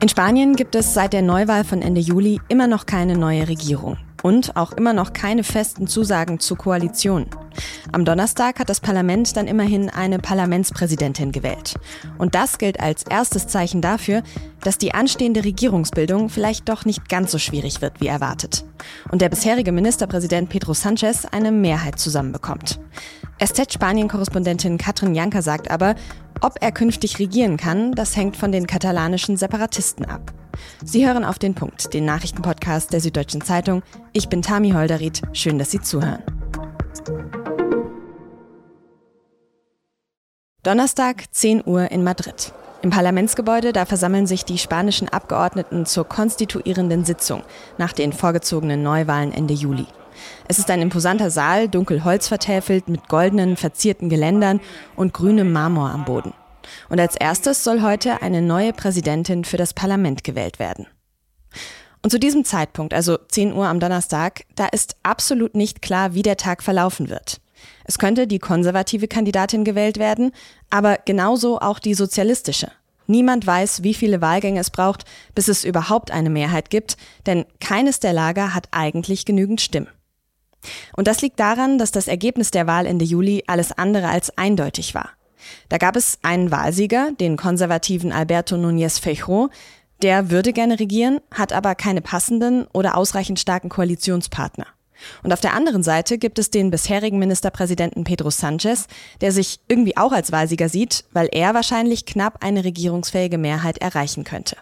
In Spanien gibt es seit der Neuwahl von Ende Juli immer noch keine neue Regierung und auch immer noch keine festen Zusagen zur Koalition. Am Donnerstag hat das Parlament dann immerhin eine Parlamentspräsidentin gewählt. Und das gilt als erstes Zeichen dafür, dass die anstehende Regierungsbildung vielleicht doch nicht ganz so schwierig wird wie erwartet. Und der bisherige Ministerpräsident Pedro Sanchez eine Mehrheit zusammenbekommt. SZ-Spanien-Korrespondentin Katrin Janker sagt aber, ob er künftig regieren kann, das hängt von den katalanischen Separatisten ab. Sie hören auf den Punkt, den Nachrichtenpodcast der Süddeutschen Zeitung. Ich bin Tami Holderried. Schön, dass Sie zuhören. Donnerstag, 10 Uhr in Madrid. Im Parlamentsgebäude, da versammeln sich die spanischen Abgeordneten zur konstituierenden Sitzung nach den vorgezogenen Neuwahlen Ende Juli. Es ist ein imposanter Saal, dunkel Holz vertäfelt, mit goldenen, verzierten Geländern und grünem Marmor am Boden. Und als erstes soll heute eine neue Präsidentin für das Parlament gewählt werden. Und zu diesem Zeitpunkt, also 10 Uhr am Donnerstag, da ist absolut nicht klar, wie der Tag verlaufen wird. Es könnte die konservative Kandidatin gewählt werden, aber genauso auch die sozialistische. Niemand weiß, wie viele Wahlgänge es braucht, bis es überhaupt eine Mehrheit gibt, denn keines der Lager hat eigentlich genügend Stimmen. Und das liegt daran, dass das Ergebnis der Wahl Ende Juli alles andere als eindeutig war. Da gab es einen Wahlsieger, den konservativen Alberto Núñez Feijóo, der würde gerne regieren, hat aber keine passenden oder ausreichend starken Koalitionspartner. Und auf der anderen Seite gibt es den bisherigen Ministerpräsidenten Pedro Sanchez, der sich irgendwie auch als Wahlsieger sieht, weil er wahrscheinlich knapp eine regierungsfähige Mehrheit erreichen könnte.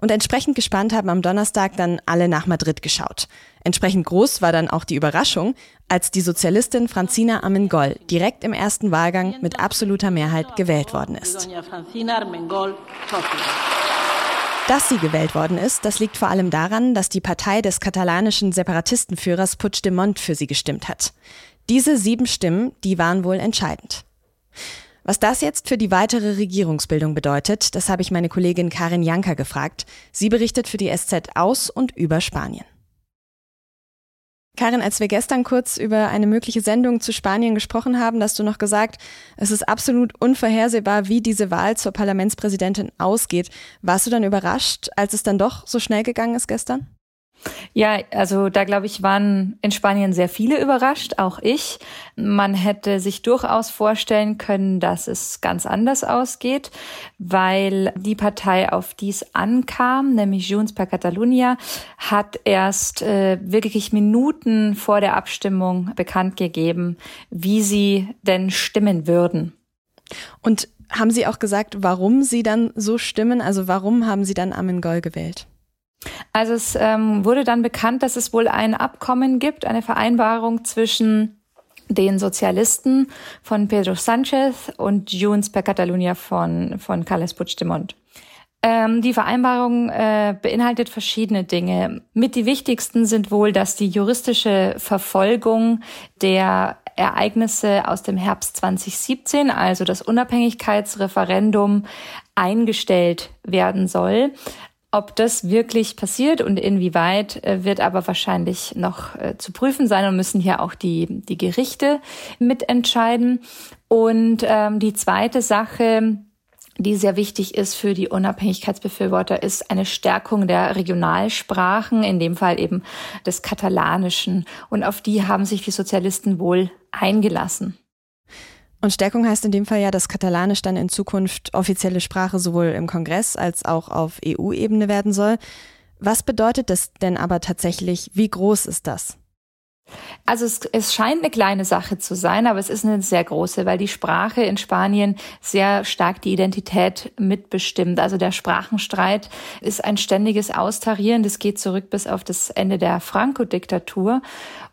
Und entsprechend gespannt haben am Donnerstag dann alle nach Madrid geschaut. Entsprechend groß war dann auch die Überraschung, als die Sozialistin Francina Armengol direkt im ersten Wahlgang mit absoluter Mehrheit gewählt worden ist. Dass sie gewählt worden ist, das liegt vor allem daran, dass die Partei des katalanischen Separatistenführers Puigdemont für sie gestimmt hat. Diese sieben Stimmen, die waren wohl entscheidend. Was das jetzt für die weitere Regierungsbildung bedeutet, das habe ich meine Kollegin Karin Janker gefragt. Sie berichtet für die SZ aus und über Spanien. Karin, als wir gestern kurz über eine mögliche Sendung zu Spanien gesprochen haben, hast du noch gesagt, es ist absolut unvorhersehbar, wie diese Wahl zur Parlamentspräsidentin ausgeht. Warst du dann überrascht, als es dann doch so schnell gegangen ist gestern? Ja, also da glaube ich, waren in Spanien sehr viele überrascht, auch ich. Man hätte sich durchaus vorstellen können, dass es ganz anders ausgeht, weil die Partei, auf die es ankam, nämlich Junts per Catalunya, hat erst äh, wirklich Minuten vor der Abstimmung bekannt gegeben, wie sie denn stimmen würden. Und haben Sie auch gesagt, warum Sie dann so stimmen? Also warum haben Sie dann Amengol gewählt? Also es ähm, wurde dann bekannt, dass es wohl ein Abkommen gibt, eine Vereinbarung zwischen den Sozialisten von Pedro Sanchez und Junts per Catalunya von, von Carles Puigdemont. Ähm, die Vereinbarung äh, beinhaltet verschiedene Dinge. Mit die wichtigsten sind wohl, dass die juristische Verfolgung der Ereignisse aus dem Herbst 2017, also das Unabhängigkeitsreferendum, eingestellt werden soll. Ob das wirklich passiert und inwieweit, äh, wird aber wahrscheinlich noch äh, zu prüfen sein und müssen hier auch die, die Gerichte mitentscheiden. Und ähm, die zweite Sache, die sehr wichtig ist für die Unabhängigkeitsbefürworter, ist eine Stärkung der Regionalsprachen, in dem Fall eben des Katalanischen. Und auf die haben sich die Sozialisten wohl eingelassen. Und Stärkung heißt in dem Fall ja, dass Katalanisch dann in Zukunft offizielle Sprache sowohl im Kongress als auch auf EU-Ebene werden soll. Was bedeutet das denn aber tatsächlich? Wie groß ist das? Also es, es scheint eine kleine Sache zu sein, aber es ist eine sehr große, weil die Sprache in Spanien sehr stark die Identität mitbestimmt. Also der Sprachenstreit ist ein ständiges Austarieren. Das geht zurück bis auf das Ende der Franco-Diktatur.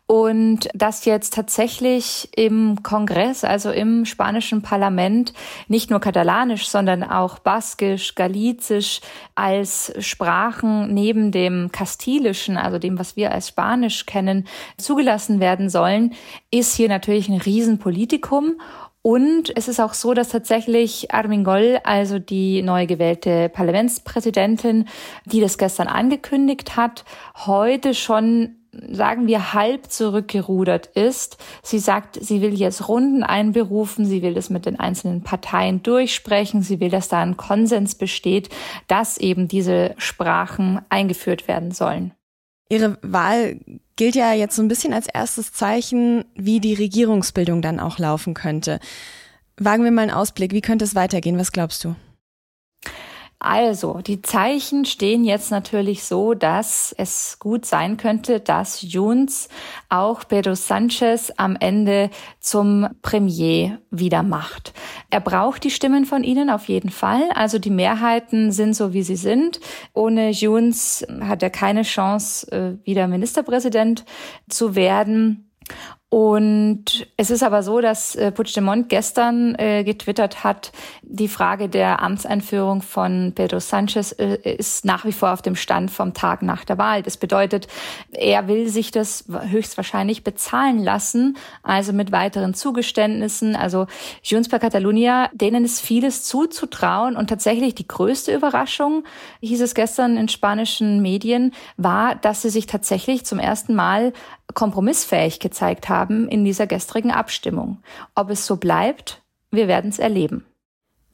Und dass jetzt tatsächlich im Kongress, also im spanischen Parlament, nicht nur Katalanisch, sondern auch Baskisch, Galizisch als Sprachen neben dem Kastilischen, also dem, was wir als Spanisch kennen, zugelassen werden sollen, ist hier natürlich ein Riesenpolitikum. Und es ist auch so, dass tatsächlich Armin Goll, also die neu gewählte Parlamentspräsidentin, die das gestern angekündigt hat, heute schon sagen wir, halb zurückgerudert ist. Sie sagt, sie will jetzt Runden einberufen, sie will das mit den einzelnen Parteien durchsprechen, sie will, dass da ein Konsens besteht, dass eben diese Sprachen eingeführt werden sollen. Ihre Wahl gilt ja jetzt so ein bisschen als erstes Zeichen, wie die Regierungsbildung dann auch laufen könnte. Wagen wir mal einen Ausblick. Wie könnte es weitergehen? Was glaubst du? Also, die Zeichen stehen jetzt natürlich so, dass es gut sein könnte, dass Junts auch Pedro Sanchez am Ende zum Premier wieder macht. Er braucht die Stimmen von ihnen auf jeden Fall. Also die Mehrheiten sind so, wie sie sind. Ohne Junts hat er keine Chance, äh, wieder Ministerpräsident zu werden. Und es ist aber so, dass äh, Puigdemont gestern äh, getwittert hat, die Frage der Amtseinführung von Pedro Sanchez äh, ist nach wie vor auf dem Stand vom Tag nach der Wahl. Das bedeutet, er will sich das höchstwahrscheinlich bezahlen lassen, also mit weiteren Zugeständnissen. Also Junts per Catalunya, denen ist vieles zuzutrauen und tatsächlich die größte Überraschung, hieß es gestern in spanischen Medien, war, dass sie sich tatsächlich zum ersten Mal kompromissfähig gezeigt haben in dieser gestrigen Abstimmung. Ob es so bleibt, wir werden es erleben.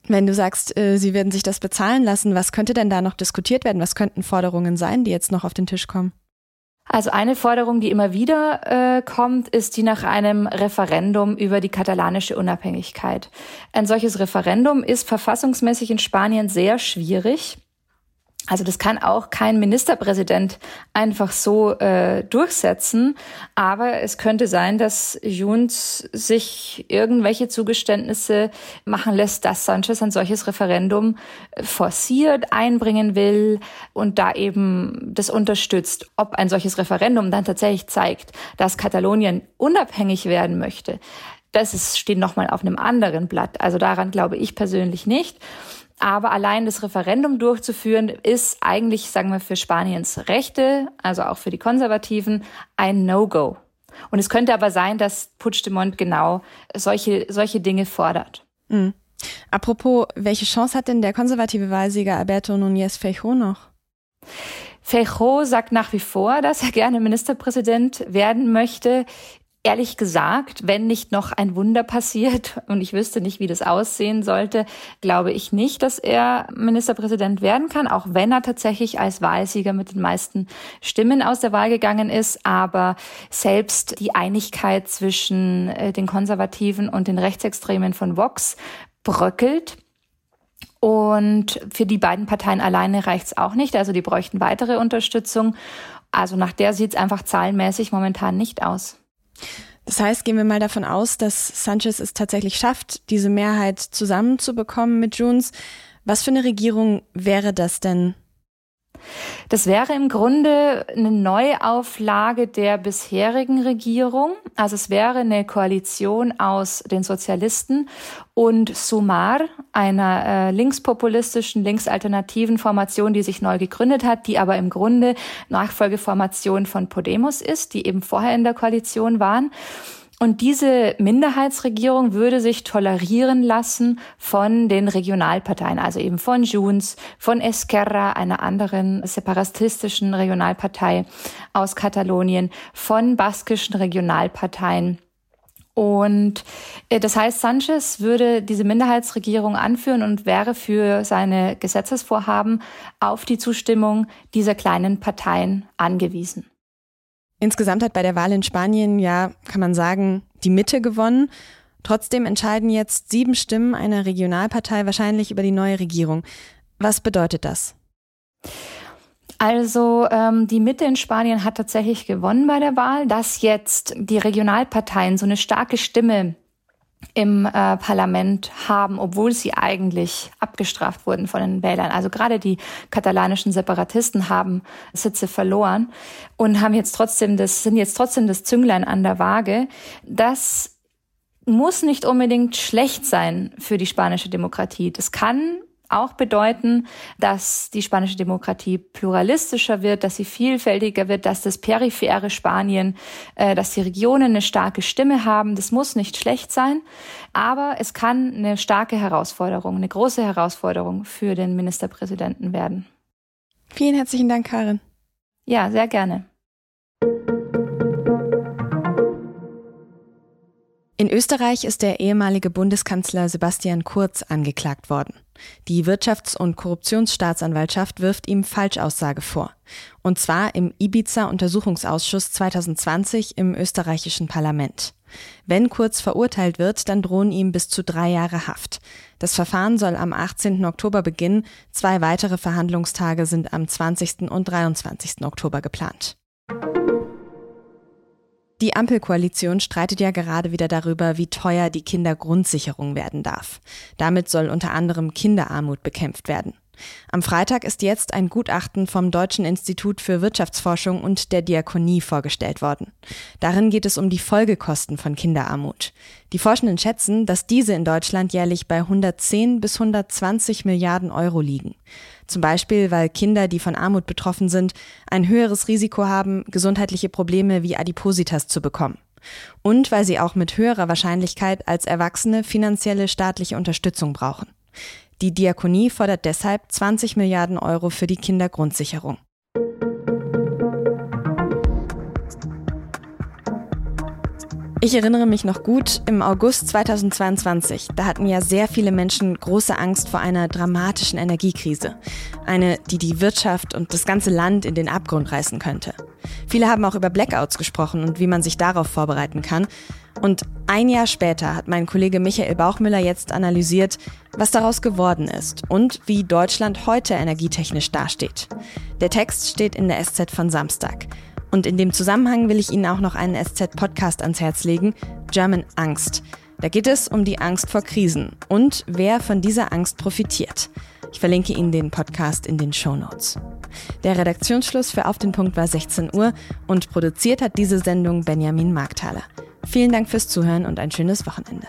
Wenn du sagst, äh, sie werden sich das bezahlen lassen, was könnte denn da noch diskutiert werden? Was könnten Forderungen sein, die jetzt noch auf den Tisch kommen? Also eine Forderung, die immer wieder äh, kommt, ist die nach einem Referendum über die katalanische Unabhängigkeit. Ein solches Referendum ist verfassungsmäßig in Spanien sehr schwierig. Also das kann auch kein Ministerpräsident einfach so äh, durchsetzen, aber es könnte sein, dass Junts sich irgendwelche Zugeständnisse machen lässt, dass Sanchez ein solches Referendum forciert, einbringen will und da eben das unterstützt. Ob ein solches Referendum dann tatsächlich zeigt, dass Katalonien unabhängig werden möchte, das ist, steht nochmal auf einem anderen Blatt. Also daran glaube ich persönlich nicht. Aber allein das Referendum durchzuführen, ist eigentlich, sagen wir, für Spaniens Rechte, also auch für die Konservativen, ein No-Go. Und es könnte aber sein, dass Puigdemont genau solche, solche Dinge fordert. Mhm. Apropos, welche Chance hat denn der konservative Wahlsieger Alberto Núñez Feijóo noch? Feijóo sagt nach wie vor, dass er gerne Ministerpräsident werden möchte. Ehrlich gesagt, wenn nicht noch ein Wunder passiert und ich wüsste nicht, wie das aussehen sollte, glaube ich nicht, dass er Ministerpräsident werden kann, auch wenn er tatsächlich als Wahlsieger mit den meisten Stimmen aus der Wahl gegangen ist. Aber selbst die Einigkeit zwischen äh, den Konservativen und den Rechtsextremen von Vox bröckelt. Und für die beiden Parteien alleine reicht's auch nicht. Also die bräuchten weitere Unterstützung. Also nach der sieht's einfach zahlenmäßig momentan nicht aus. Das heißt, gehen wir mal davon aus, dass Sanchez es tatsächlich schafft, diese Mehrheit zusammenzubekommen mit Junts. Was für eine Regierung wäre das denn? Das wäre im Grunde eine Neuauflage der bisherigen Regierung. Also es wäre eine Koalition aus den Sozialisten und Sumar, einer äh, linkspopulistischen, linksalternativen Formation, die sich neu gegründet hat, die aber im Grunde Nachfolgeformation von Podemos ist, die eben vorher in der Koalition waren. Und diese Minderheitsregierung würde sich tolerieren lassen von den Regionalparteien, also eben von Junts, von Esquerra, einer anderen separatistischen Regionalpartei aus Katalonien, von baskischen Regionalparteien. Und äh, das heißt, Sanchez würde diese Minderheitsregierung anführen und wäre für seine Gesetzesvorhaben auf die Zustimmung dieser kleinen Parteien angewiesen. Insgesamt hat bei der Wahl in Spanien ja, kann man sagen, die Mitte gewonnen. Trotzdem entscheiden jetzt sieben Stimmen einer Regionalpartei wahrscheinlich über die neue Regierung. Was bedeutet das? Also ähm, die Mitte in Spanien hat tatsächlich gewonnen bei der Wahl, dass jetzt die Regionalparteien so eine starke Stimme im äh, Parlament haben, obwohl sie eigentlich abgestraft wurden von den Wählern. Also gerade die katalanischen Separatisten haben Sitze verloren und haben jetzt trotzdem das, sind jetzt trotzdem das Zünglein an der Waage. Das muss nicht unbedingt schlecht sein für die spanische Demokratie. Das kann auch bedeuten, dass die spanische Demokratie pluralistischer wird, dass sie vielfältiger wird, dass das periphere Spanien, äh, dass die Regionen eine starke Stimme haben. Das muss nicht schlecht sein, aber es kann eine starke Herausforderung, eine große Herausforderung für den Ministerpräsidenten werden. Vielen herzlichen Dank, Karin. Ja, sehr gerne. Österreich ist der ehemalige Bundeskanzler Sebastian Kurz angeklagt worden. Die Wirtschafts- und Korruptionsstaatsanwaltschaft wirft ihm Falschaussage vor. Und zwar im Ibiza-Untersuchungsausschuss 2020 im österreichischen Parlament. Wenn Kurz verurteilt wird, dann drohen ihm bis zu drei Jahre Haft. Das Verfahren soll am 18. Oktober beginnen. Zwei weitere Verhandlungstage sind am 20. und 23. Oktober geplant. Die Ampelkoalition streitet ja gerade wieder darüber, wie teuer die Kindergrundsicherung werden darf. Damit soll unter anderem Kinderarmut bekämpft werden. Am Freitag ist jetzt ein Gutachten vom Deutschen Institut für Wirtschaftsforschung und der Diakonie vorgestellt worden. Darin geht es um die Folgekosten von Kinderarmut. Die Forschenden schätzen, dass diese in Deutschland jährlich bei 110 bis 120 Milliarden Euro liegen. Zum Beispiel, weil Kinder, die von Armut betroffen sind, ein höheres Risiko haben, gesundheitliche Probleme wie Adipositas zu bekommen. Und weil sie auch mit höherer Wahrscheinlichkeit als Erwachsene finanzielle staatliche Unterstützung brauchen. Die Diakonie fordert deshalb 20 Milliarden Euro für die Kindergrundsicherung. Ich erinnere mich noch gut, im August 2022, da hatten ja sehr viele Menschen große Angst vor einer dramatischen Energiekrise. Eine, die die Wirtschaft und das ganze Land in den Abgrund reißen könnte. Viele haben auch über Blackouts gesprochen und wie man sich darauf vorbereiten kann. Und ein Jahr später hat mein Kollege Michael Bauchmüller jetzt analysiert, was daraus geworden ist und wie Deutschland heute energietechnisch dasteht. Der Text steht in der SZ von Samstag. Und in dem Zusammenhang will ich Ihnen auch noch einen SZ-Podcast ans Herz legen, German Angst. Da geht es um die Angst vor Krisen und wer von dieser Angst profitiert. Ich verlinke Ihnen den Podcast in den Show Notes. Der Redaktionsschluss für Auf den Punkt war 16 Uhr und produziert hat diese Sendung Benjamin Markthaler. Vielen Dank fürs Zuhören und ein schönes Wochenende.